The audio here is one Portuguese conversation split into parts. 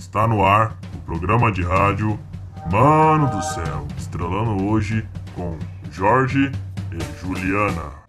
Está no ar o programa de rádio Mano do Céu, estrelando hoje com Jorge e Juliana.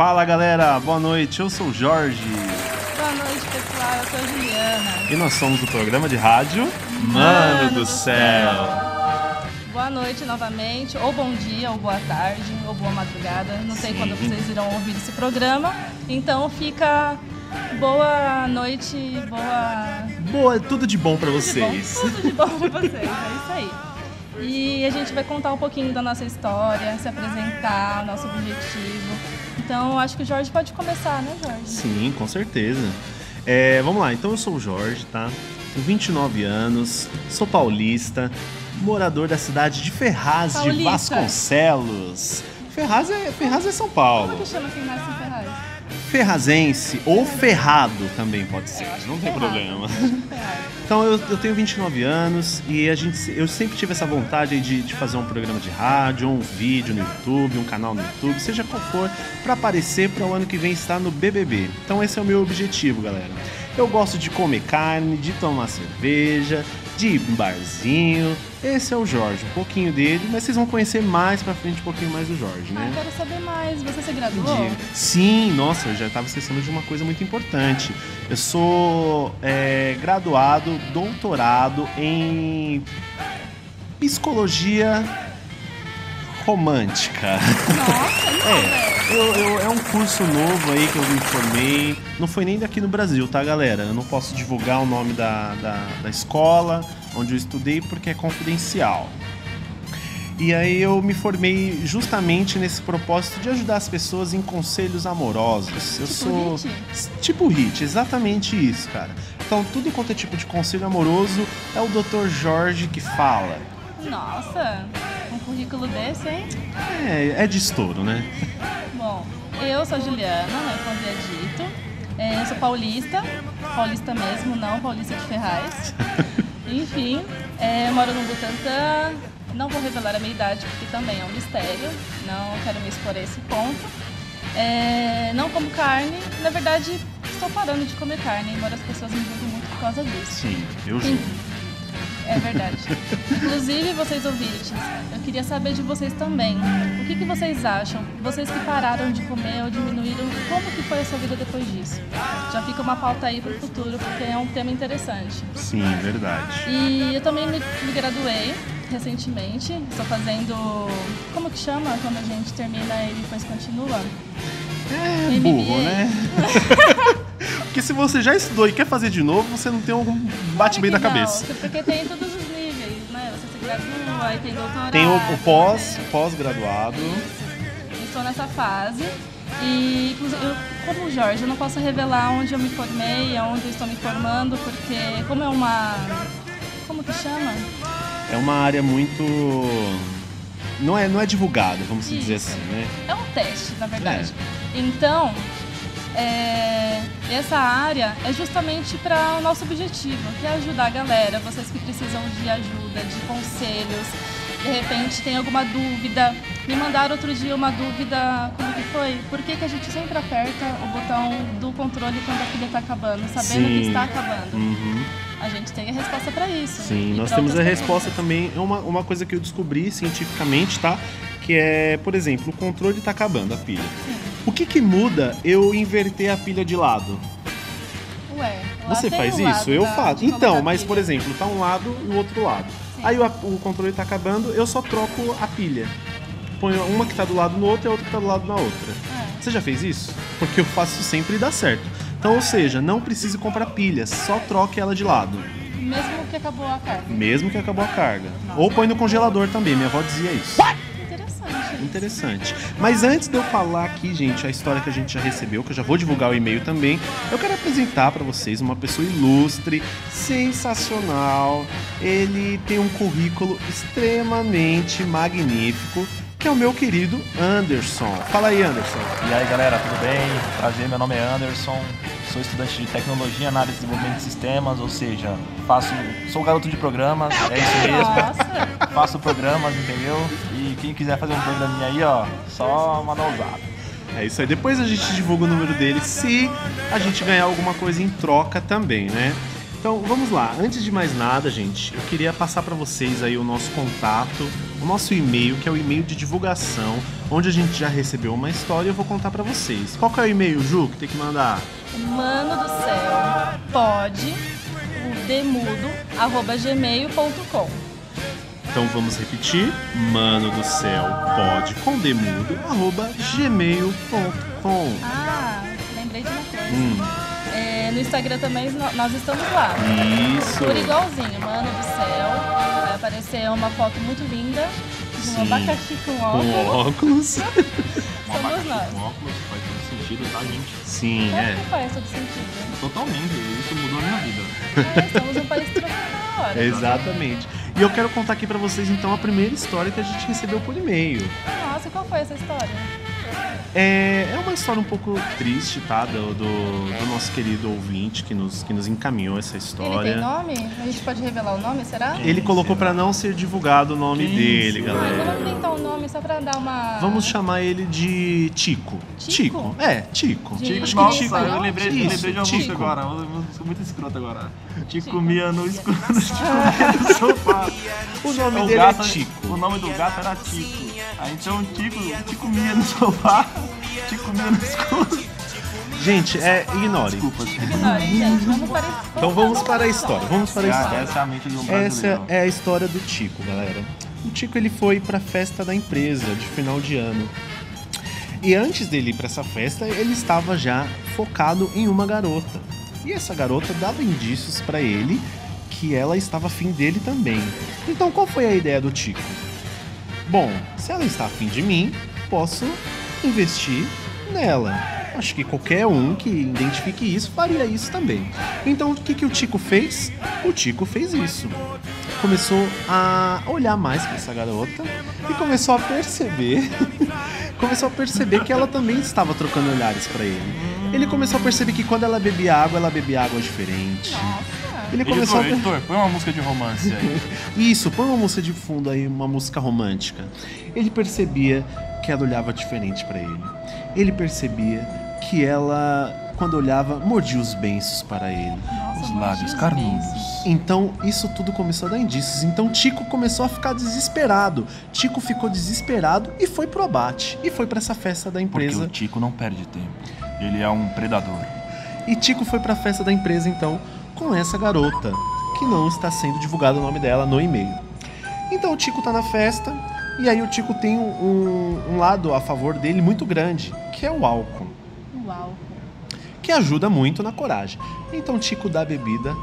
Fala galera, boa noite, eu sou o Jorge Boa noite, pessoal. Eu sou a Juliana. e nós somos do programa de rádio Mano do Céu. Boa noite novamente, ou bom dia, ou boa tarde, ou boa madrugada. Não sei Sim. quando vocês irão ouvir esse programa. Então fica boa noite, boa. Boa, tudo de bom pra Tudo de bom, vocês. Tudo de bom pra vocês, é isso aí. E a gente vai contar um pouquinho da nossa história, se apresentar, nosso objetivo. Então acho que o Jorge pode começar, né, Jorge? Sim, com certeza. É, vamos lá, então eu sou o Jorge, tá? Tenho 29 anos, sou paulista, morador da cidade de Ferraz de Paulista. Vasconcelos. Ferraz é, Ferraz é São Como Paulo. que chama Ferraz? Ferrazense ou ferrado também pode ser, não tem problema. Então eu, eu tenho 29 anos e a gente, eu sempre tive essa vontade de, de fazer um programa de rádio, um vídeo no YouTube, um canal no YouTube, seja qual for, para aparecer para o ano que vem estar no BBB. Então esse é o meu objetivo, galera. Eu gosto de comer carne, de tomar cerveja, de barzinho. Esse é o Jorge, um pouquinho dele, mas vocês vão conhecer mais pra frente um pouquinho mais do Jorge, Ah, né? eu quero saber mais. Você se graduou? Sim, nossa, eu já estava esquecendo de uma coisa muito importante. Eu sou é, graduado, doutorado em psicologia romântica. Nossa, não, velho. É, eu- eu- é um curso novo aí que eu me formei. Não foi nem daqui no Brasil, tá, galera? Eu não posso divulgar o nome da, da, da escola onde eu estudei porque é confidencial. E aí eu me formei justamente nesse propósito de ajudar as pessoas em conselhos amorosos. Eu Tipo sou hit? tipo hit, exatamente isso, cara. Então tudo quanto é tipo de conselho amoroso é o Dr. Jorge que fala. Nossa, um currículo desse, hein? É, é de estouro, né? Bom, eu sou a Juliana, né, como havia dito. É, eu sou paulista, paulista mesmo, não paulista de Ferraz. Enfim, é, moro no Butantã. Não vou revelar a minha idade porque também é um mistério. Não quero me expor a esse ponto. É, não como carne. Na verdade, estou parando de comer carne, embora as pessoas me julguem muito por causa disso. Sim, eu Sim. É verdade. Inclusive, vocês ouvintes, eu queria saber de vocês também. O que, que vocês acham? Vocês que pararam de comer ou diminuíram, como que foi a sua vida depois disso? Já fica uma pauta aí para o futuro, porque é um tema interessante. Sim, verdade. E eu também me, me graduei recentemente. Estou fazendo. Como que chama quando a gente termina e depois continua? É MBA. burro, né? Porque se você já estudou e quer fazer de novo, você não tem um bate bem Claro que não, cabeça. Porque tem todos os níveis, né? Você se gradua, aí tem doutorado. Tem o, o pós, pós-graduado. Estou nessa fase. E, inclusive, eu, como o Jorge, eu não posso revelar onde eu me formei, aonde eu estou me formando, porque como é uma... Como que chama? É uma área muito. Não é, não é divulgada, vamos dizer Isso. assim, né? É um teste, na verdade. Então, é, essa área é justamente para o nosso objetivo, que é ajudar a galera, vocês que precisam de ajuda, de conselhos, de repente tem alguma dúvida. Me mandaram outro dia uma dúvida, como que foi? Por que, que a gente sempre aperta o botão do controle quando a pilha está acabando, sabendo Sim. que está acabando? Uhum. A gente tem a resposta para isso. Sim, nós temos a resposta também. É uma, uma coisa que eu descobri cientificamente, tá? Que é, por exemplo, o controle tá acabando a pilha. Sim. O que que muda eu inverter a pilha de lado? Ué, Você faz lado isso? Eu da- faço. Então, mas por exemplo, tá um lado e o outro lado. Sim. Aí o, o controle tá acabando, eu só troco a pilha. Ponho uma que tá do lado no outro e a outra que tá do lado na outra. É. Você já fez isso? Porque eu faço sempre e dá certo. Então, ou seja, não precise comprar pilha, só troque ela de lado. Mesmo que acabou a carga. Mesmo que acabou a carga. Ou põe no congelador também, minha avó dizia isso. Interessante interessante. Mas antes de eu falar aqui, gente, a história que a gente já recebeu, que eu já vou divulgar o e-mail também, eu quero apresentar para vocês uma pessoa ilustre, sensacional. Ele tem um currículo extremamente magnífico, que é o meu querido Anderson. Fala aí, Anderson. E aí galera, tudo bem? Prazer, meu nome é Anderson, sou estudante de tecnologia, análise e desenvolvimento de sistemas, ou seja, faço, sou garoto de programas, é isso mesmo, Nossa, faço programas, entendeu? E quem quiser fazer um programinha aí, ó, só mandar o zap. É isso aí. Depois a gente divulga o número dele se a gente ganhar alguma coisa em troca também, né? Então vamos lá. Antes de mais nada, gente, eu queria passar para vocês aí o nosso contato, o nosso e-mail, que é o e-mail de divulgação, onde a gente já recebeu uma história e eu vou contar para vocês. Qual que é o e-mail, Ju, que tem que mandar? mano do céu, pode, o demudo, arroba gmail.com. Então vamos repetir. Mano do céu, pode com demudo, arroba gmail.com. Ah, lembrei de uma coisa. Hum, É, no Instagram também nós estamos lá. isso. Tudo igualzinho, mano do céu. Vai aparecer uma foto muito linda de um Sim. abacaxi com Com óculos. óculos. Somos nós. Com óculos faz todo sentido, tá, gente? Sim, Claro é. que faz todo sentido. Totalmente, isso mudou a minha vida. É, somos um país na hora. Exatamente. E eu quero contar aqui pra vocês então a primeira história que a gente recebeu por e-mail. Nossa, e qual foi essa história? É, é uma história um pouco triste, tá? Do, do, do nosso querido ouvinte que nos, que nos encaminhou essa Ele história. tem nome? A gente pode revelar o nome, será? Ele colocou pra não ser divulgado o nome Quem dele, será? Ah, então galera. vamos inventar um nome só pra dar uma. Vamos chamar ele de Tico. Tico? É, Tico. De- Acho que Nossa, Tico. eu lembrei, eu Isso, lembrei de uma Tico. música agora, uma música muito escrota agora. Tico Tico. comia no escuro, Tico comia no sofá. O nome O dele gato- é Tico. O nome do gato era Tico. Aí então Tico, Tico comia no sofá, Tico comia no escuro. Gente, é, ignore. Desculpa, Tico. Ignore, gente. Vamos para Então vamos para a história. Vamos para a Cara, história. essa é a mente do Essa brasileiro. é a história do Tico, galera. O Tico ele foi pra festa da empresa de final de ano. E antes dele ir pra essa festa, ele estava já focado em uma garota. E essa garota dava indícios pra ele que ela estava afim dele também. Então qual foi a ideia do Tico? Bom, se ela está afim de mim, posso investir nela. Acho que qualquer um que identifique isso faria isso também. Então o que, que o Tico fez? O Tico fez isso. Começou a olhar mais para essa garota e começou a perceber. começou a perceber que ela também estava trocando olhares para ele. Ele começou a perceber que quando ela bebia água, ela bebia água diferente. Nossa. Ele começou a Editor, editor, põe uma música de romance aí. isso, põe uma música de fundo aí, uma música romântica. Ele percebia que ela olhava diferente pra ele. Ele percebia que ela, quando olhava, mordia os beiços para ele. Nossa, Os lábios os carnudos. Então, isso tudo começou a dar indícios. Então, Tico começou a ficar desesperado. Tico ficou desesperado e foi pro abate. E foi pra essa festa da Porque empresa. o Tico não perde tempo. Ele é um predador. E Tico foi pra festa da empresa, então, com essa garota, que não está sendo divulgado o nome dela no e-mail. Então o Tico tá na festa, e aí o Tico tem um, um- lado a favor dele muito grande, que é o álcool, Uau. que ajuda muito na coragem. Então o Tico dá bebida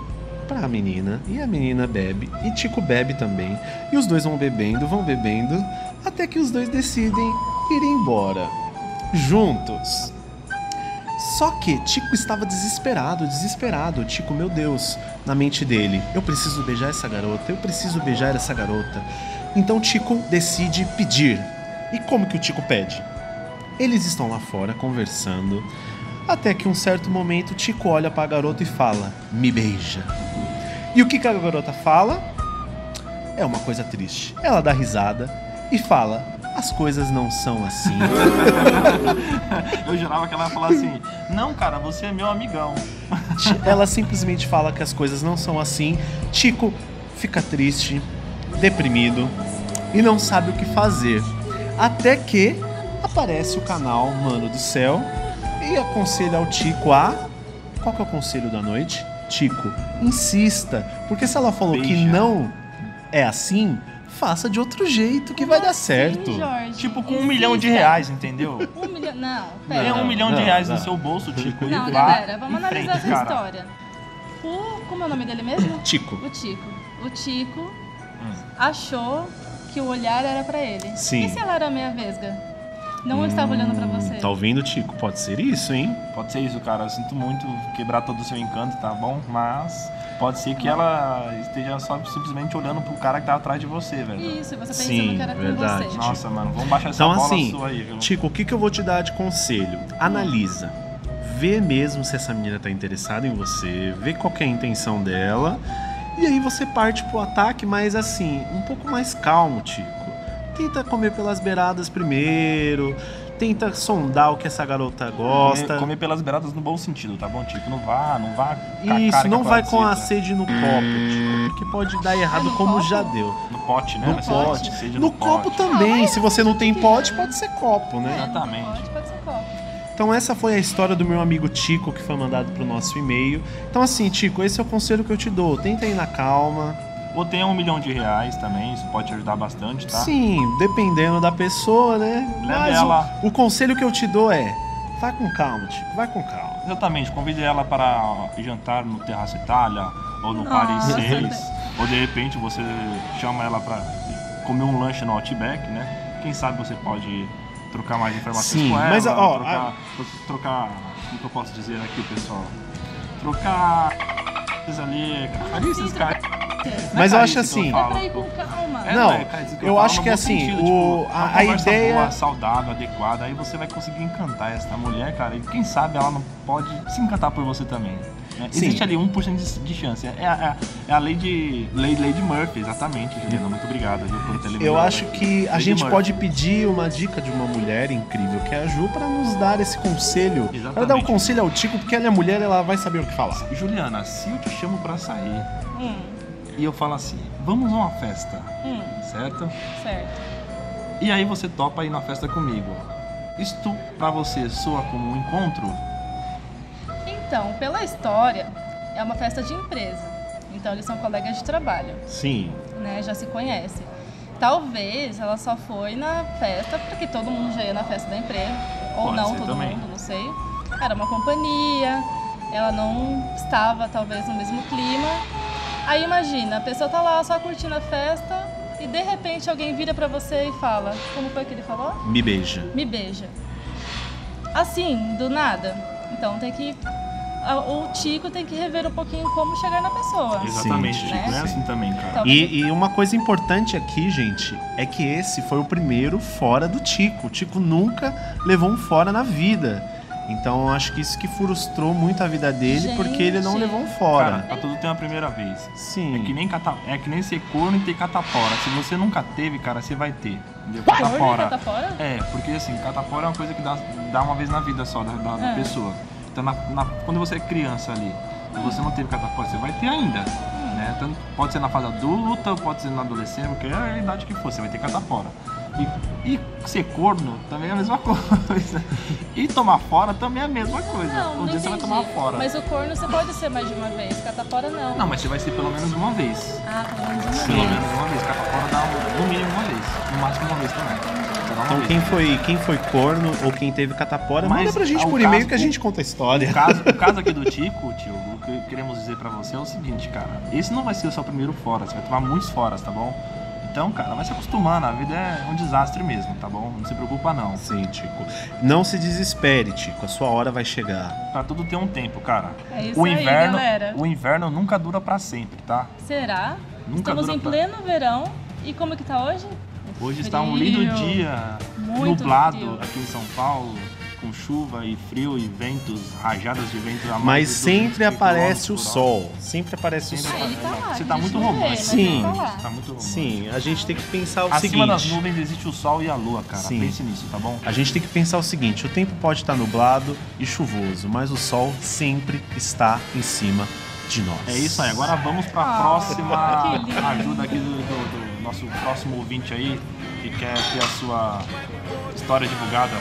pra menina, e a menina bebe, e Tico bebe também. E os dois vão bebendo, vão bebendo, até que os dois decidem ir embora, juntos. Só que Tico estava desesperado, desesperado. Tico, meu Deus, na mente dele, eu preciso beijar essa garota, eu preciso beijar essa garota. Então Tico decide pedir. E como que o Tico pede? Eles estão lá fora conversando, até que um certo momento Tico olha para a garota e fala: "Me beija". E o que que a garota fala? É uma coisa triste. Ela dá risada e fala: "As coisas não são assim". Eu jurava que ela ia falar assim: Não, cara, você é meu amigão. Ela simplesmente fala que as coisas não são assim. Tico fica triste, deprimido e não sabe o que fazer. Até que aparece o canal Mano do Céu e aconselha ao Tico a. Qual que é o conselho da noite? Tico, insista, porque se ela falou que Beija. não é assim, faça de outro jeito que vai dar certo. Sim, Jorge. Tipo, com um Existe. milhão de reais, entendeu? Um milhão. Não, Tem pera. um milhão de não, reais não. no seu bolso, Tico. e Não, vá galera, vamos analisar frente, essa cara. história. O, como é o nome dele mesmo? Tico. O Tico. O Tico Hum. achou que o olhar era pra ele. Sim. E se ela era meia vesga? Não estava olhando pra você. Tá ouvindo, Tico? Pode ser isso, hein? Pode ser isso, cara. Eu sinto muito quebrar todo o seu encanto, tá bom? Mas pode ser que ela esteja só simplesmente olhando pro cara que tá atrás de você, velho. Isso, você pensando Sim, que era com verdade. você. Nossa, mano, vamos baixar essa Então, bola assim, sua aí, viu? Tico, o que, que eu vou te dar de conselho? Analisa. Vê mesmo se essa menina tá interessada em você, vê qual que é a intenção dela. E aí você parte pro ataque, mas assim, um pouco mais calmo, Tico. Tenta comer pelas beiradas primeiro. Tenta sondar o que essa garota gosta. Comer, comer pelas beiradas no bom sentido, tá bom, Tico? Não vá, não vá. com a Isso, não vai com a sede no copo, Tico. Porque pode dar errado no como copo? já deu. No pote, né? No ser pote. sede No copo pote. também. Se você não tem pote, pode ser copo, né? Exatamente. Pode, pode ser copo. Então essa foi a história do meu amigo Tico que foi mandado pro nosso e-mail. Então assim, Tico, esse é o conselho que eu te dou. Tenta ir na calma. Ou tem um milhão de reais também, isso pode te ajudar bastante, tá? Sim, dependendo da pessoa, né? Leve Mas ela. o, o conselho que eu te dou é: vai com calma, Tico, vai com calma. Exatamente, convide ela para jantar no Terraço Itália ou no. Paris 6, ou de repente você chama ela para comer um lanche no Outback, né? Quem sabe você pode trocar mais informações Sim, com ela, mas, ó, trocar, trocar, como que eu posso dizer aqui, pessoal? Trocar ali, carícias, cara. Mas eu acho assim- É calma. É, Não, é, eu acho que assim, sentido, o- tipo, a- uma a ideia- boa, saudável, adequada, aí você vai conseguir encantar essa mulher, cara, e quem sabe ela não pode se encantar por você também. né? Existe ali 1% de, de chance. É, a- é a lei de. Lei, lei de Murphy, exatamente, Juliana. Muito obrigado viu, por ter Eu acho que a Lady gente Murphy. pode pedir uma dica de uma mulher incrível que é a Ju para nos dar esse conselho. Para dar Exatamente. conselho ao Tico, porque ela é mulher, ela vai saber o que falar. Juliana, se eu te chamo pra sair Hum, e eu falo assim, vamos a uma festa, hum, certo? certo. E aí você topa ir na festa comigo. Isto pra você soa como um encontro? Então, pela história, é uma festa de empresa. Então, eles são colegas de trabalho, Sim. né? Já se conhecem. Talvez ela só foi na festa porque todo mundo já ia na festa da empresa. Ou Pode não, todo também. mundo, não sei. Era uma companhia, ela não estava talvez no mesmo clima. Aí imagina, a pessoa tá lá só curtindo a festa e de repente alguém vira pra você e fala, como foi que ele falou? Me beija. Me beija. Assim, do nada. Então tem que. O Tico tem que rever um pouquinho como chegar na pessoa. Exatamente, Sim, Chico. né? É assim também, cara. Então- E, e uma coisa importante aqui, gente, é que esse foi o primeiro fora do Tico. O Tico nunca levou um fora na vida. Então eu acho que isso que frustrou muito a vida dele, porque ele não Gente. levou um fora. Cara, pra tudo tem uma primeira vez. Sim. É que nem cata... é que nem ser corno e ter catapora. Se você nunca teve, cara, você vai ter. Entendeu? Corno e Catapora. catapora? É, porque assim, catapora é uma coisa que dá, dá uma vez na vida só da, da- da É. pessoa. Então na- na- quando você é criança ali e você não teve catapora, você vai ter ainda. Né? Tanto, pode ser na fase adulta, pode ser na adolescência, porque é a idade que for, você vai ter catapora. E, e ser corno também é a mesma coisa. E tomar fora também é a mesma coisa. Não, um não dia você vai entendi. tomar fora. Mas o corno você pode ser mais de uma vez, catapora não. Não, mas você vai ser pelo menos uma vez. Ah, pelo menos uma Pelo vez. menos uma vez. Catapora dá um- no mínimo uma vez. No máximo uma vez também. Então vez. quem foi, quem foi corno ou quem teve catapora, Mas manda pra gente ao por e-mail que a gente conta a história. O caso, o caso aqui do Tico, tio, o que queremos dizer pra você é o seguinte, cara. Esse não vai ser o seu primeiro fora, você vai tomar muitos foras, tá bom? Então, cara, vai se acostumando, a vida é um desastre mesmo, tá bom? Não se preocupa não. Sim, Tico. Não se desespere, Tico. A sua hora vai chegar. Pra tudo ter um tempo, cara. É isso o aí, inverno, galera. o inverno nunca dura pra sempre, tá? Será? Nunca Estamos dura em pra- pleno verão. E como que tá hoje? Hoje está um Frio. lindo dia, Muito nublado frio. aqui em São Paulo, com chuva e frio e ventos, rajadas de vento a mais Mas sempre 200 aparece o sol. Sempre aparece o sol. Ele tá lá, Você a tá muito romântico. Sim. tá tá muito romântico. Sim, a gente tem que pensar o Acima seguinte. das nuvens existe o sol e a lua, cara. Sim. Pense nisso, tá bom? A gente tem que pensar o seguinte: o tempo pode estar nublado e chuvoso, mas o sol sempre está em cima de nós. É isso aí. Agora vamos pra Ah, próxima ajuda aqui do, do- do nosso próximo ouvinte aí, que quer ter a sua história divulgada.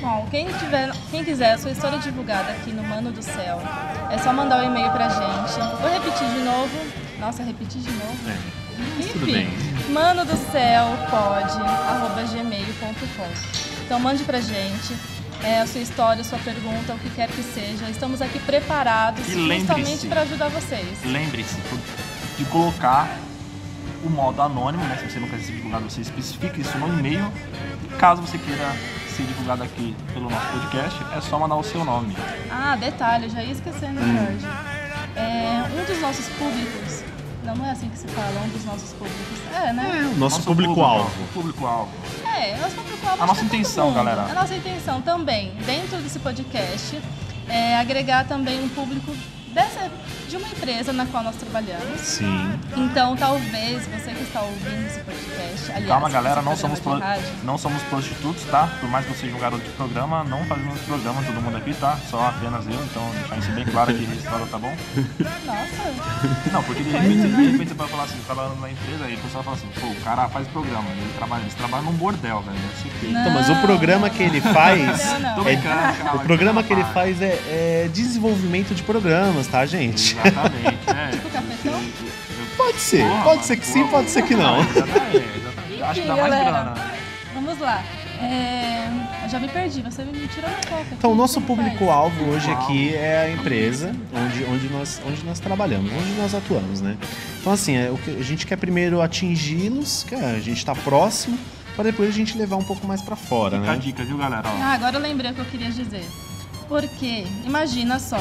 Bom, quem, tiver, quem quiser a sua história divulgada aqui no Mano do Céu, é só mandar um e-mail pra gente. Vou repetir de novo. Nossa, repetir de novo. É, Enfim, tudo bem. mano do céu pode, arroba gmail.com. Então mande pra gente é, a sua história, a sua pergunta, o que quer que seja. Estamos aqui preparados justamente para ajudar vocês. Lembre-se de colocar o modo anônimo, né? Se você não quer ser divulgado, você especifica isso no e-mail. Caso você queira ser divulgado aqui pelo nosso podcast, é só mandar o seu nome. Ah, detalhe, eu já ia esquecendo, Hum. Jorge. É, um dos nossos públicos, não, não é assim que se fala, um dos nossos públicos. É, né? o nosso público-alvo. Público-alvo. É, nosso público-alvo A nossa que é intenção, galera. A nossa intenção também, dentro desse podcast, é agregar também um público dessa, de uma empresa na qual nós trabalhamos. Sim. Então, talvez você que está ouvindo esse podcast, aliás, Calma, galera, não programa somos, pro- não somos prostitutos, tá? Por mais que você seja um garoto de programa, não fazemos programa, todo mundo aqui, tá? Só apenas eu, então deixar isso bem claro aqui registrado, tá bom? Nossa, Não, porque de repente, de repente você vai falar assim, trabalhando na empresa, e o pessoal fala assim, pô, o cara faz programa, ele trabalha, eles trabalham num bordel, velho, deve ser feio. Então, mas o programa que ele faz. Não, não. Tô É, brincando, calma, o programa que ele faz é, é desenvolvimento de programas, tá, gente? Exatamente, é. tipo cafetão? Pode ser, Porra, pode ser que sim, porra, pode ser que não. Exatamente, exatamente. Acho que dá Enfim, mais galera. grana. Vamos lá. É, eu já me perdi, você me tirou uma coca. Então, o nosso público-alvo hoje aqui é a empresa onde, onde, nós, onde nós trabalhamos, onde nós atuamos, né? Então, assim, é, o que a gente quer primeiro atingi-los, que é, a gente tá próximo, para depois a gente levar um pouco mais para fora, Fica a né? dica, viu, galera? Ó, Ah, agora eu lembrei o que eu queria dizer. Porque, imagina só,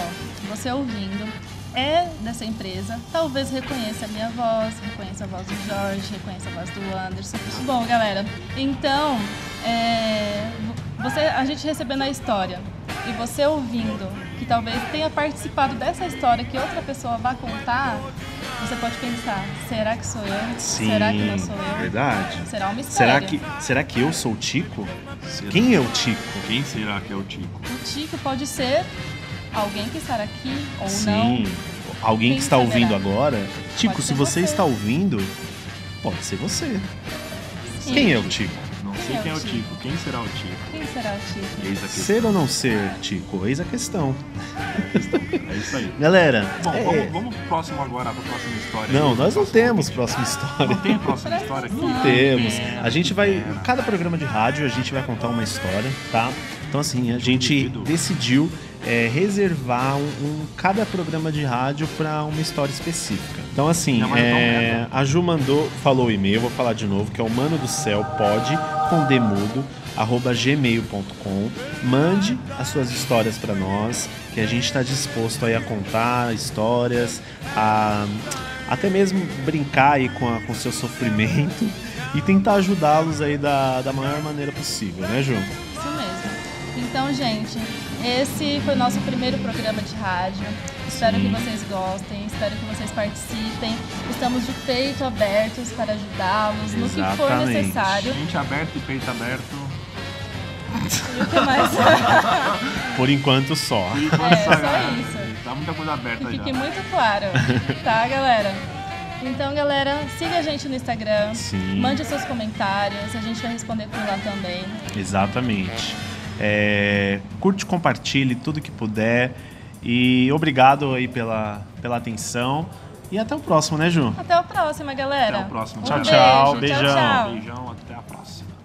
você ouvindo, é dessa empresa, talvez reconheça a minha voz, reconheça a voz do Jorge, reconheça a voz do Anderson. Bom, galera, então, é, você, a gente recebendo a história e você ouvindo, talvez tenha participado dessa história que outra pessoa vai contar, você pode pensar, será que sou eu? Sim, será que não sou eu? verdade. Será uma Será mistério. que, será que eu sou o Tico? será- Quem é o Tico? Quem será que é o Tico? O Tico pode ser alguém que estará aqui ou Sim. não. Alguém Quem que está saberá? ouvindo agora. Tico, se você você. está ouvindo, pode ser você. Sim. Quem é o Tico? Não Quem sei é quem é o o Tico? Tico. Quem será o Tico? Quem será o Tico? Eis. Ser ou não ser, Tico? Eis a questão. É isso aí. Galera, Bom, é- vamos, vamos pro próximo agora, pra próxima história. não, aí, nós não temos próxima história. Não tem a próxima história aqui? Não temos. A gente vai. Cada programa de rádio a gente vai contar uma história, tá? Então assim, a gente decidiu é, reservar um, um- cada programa de rádio para uma história específica. Então assim, Não, é, é, a Ju mandou, falou o e-mail, vou falar de novo, que é o mano do céu pode com demudo arroba gmail.com mande as suas histórias para nós que a gente está disposto aí a contar histórias a até mesmo brincar aí com a, com o seu sofrimento e tentar ajudá-los aí da, da maior maneira possível, né, Ju? Então, gente, esse foi o nosso primeiro programa de rádio. Espero que vocês gostem, espero que vocês participem. Estamos de peito abertos para ajudá-los no que for necessário. Mente aberta e peito aberto. E o que mais? Por enquanto só. Por enquanto, É, só galera. isso. Tá muita coisa aberta Que já. fique muito claro, tá, galera? Então, galera, siga a gente no Instagram. Sim. Mande seus comentários, a gente vai responder por lá também. Exatamente. É, curte, compartilhe tudo que puder. E obrigado aí pela, pela atenção. E até o próximo, né, Ju? Até a próxima, galera. Até o próximo. Um Tchau, beijo, tchau. Tchau, Beijão. tchau. Beijão, até a próxima.